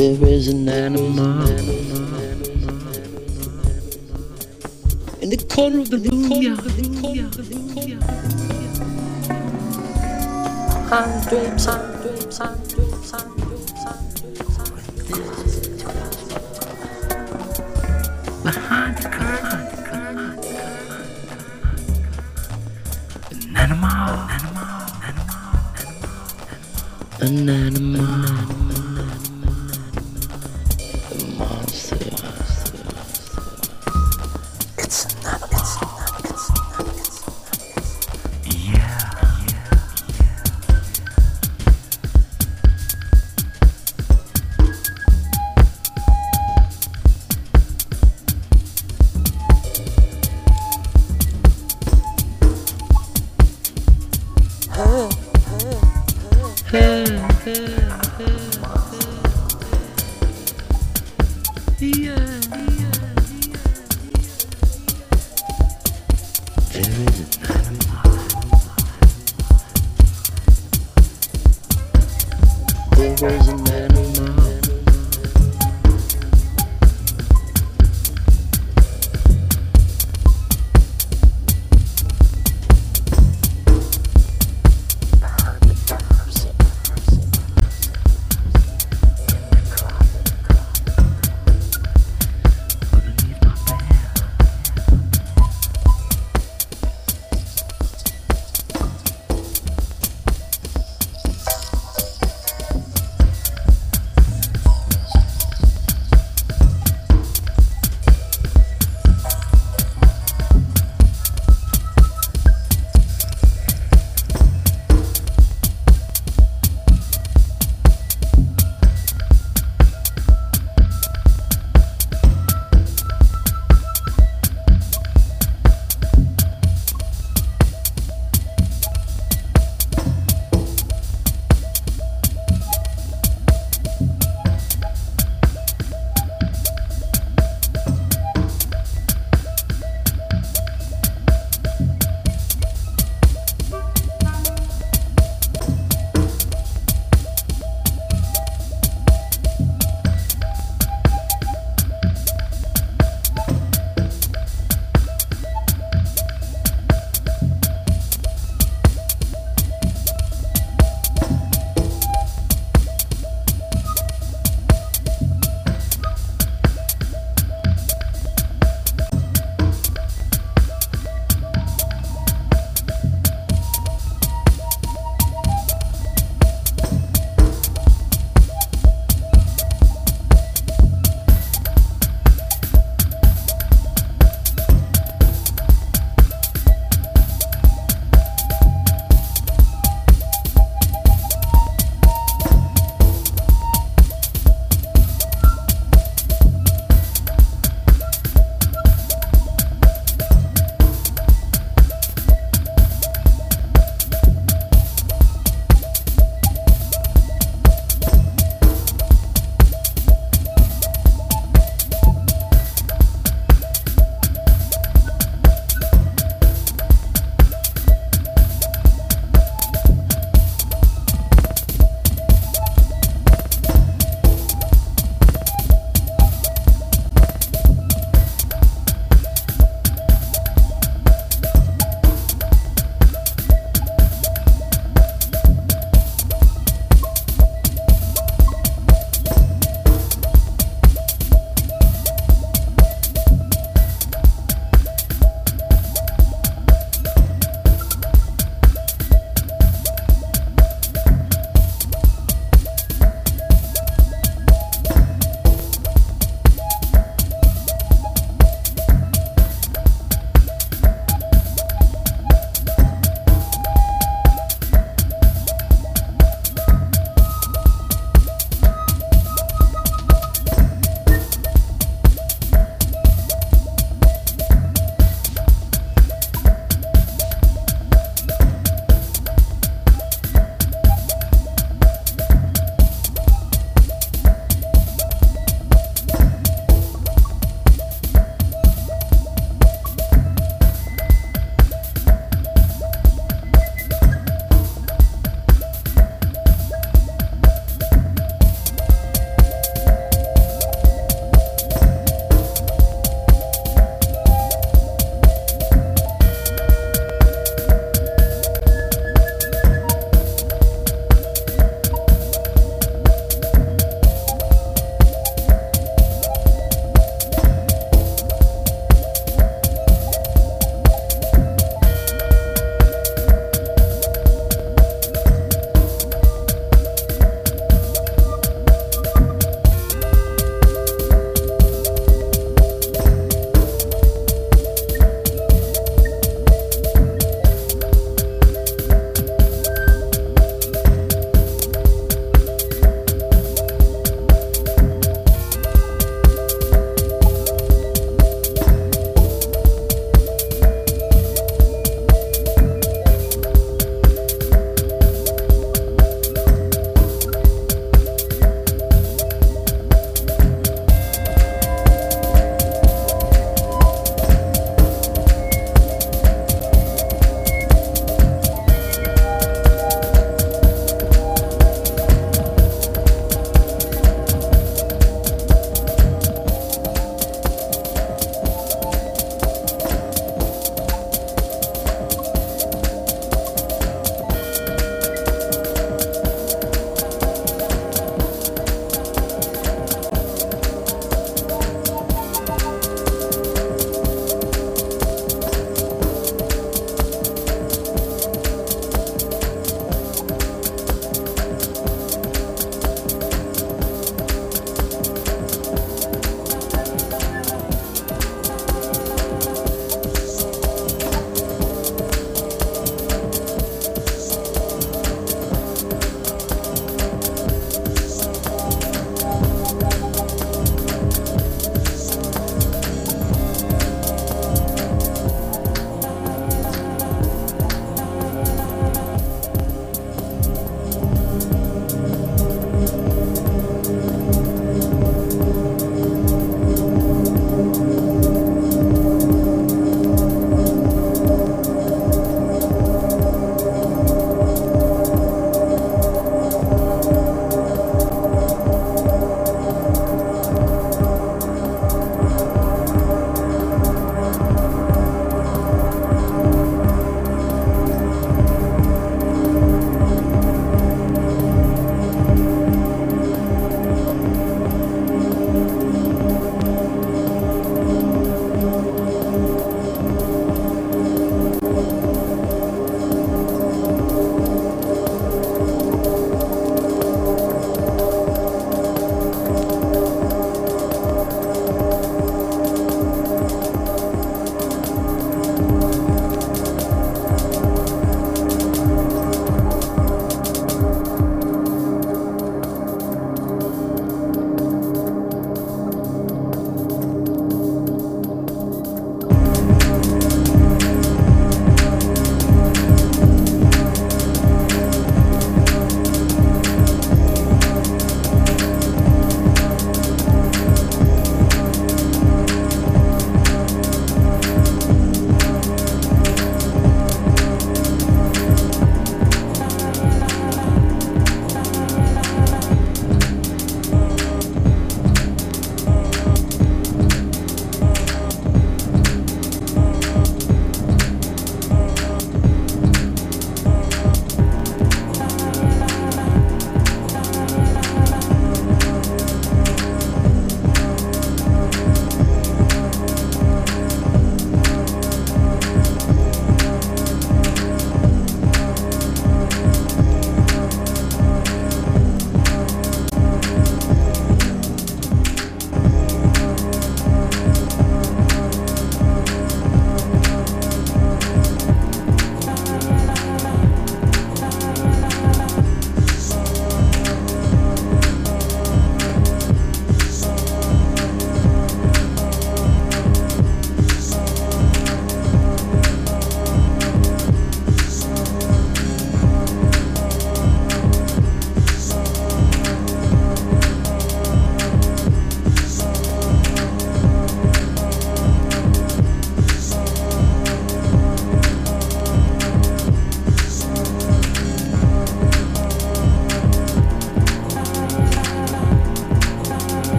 There is an animal in the corner of the room. Yeah, the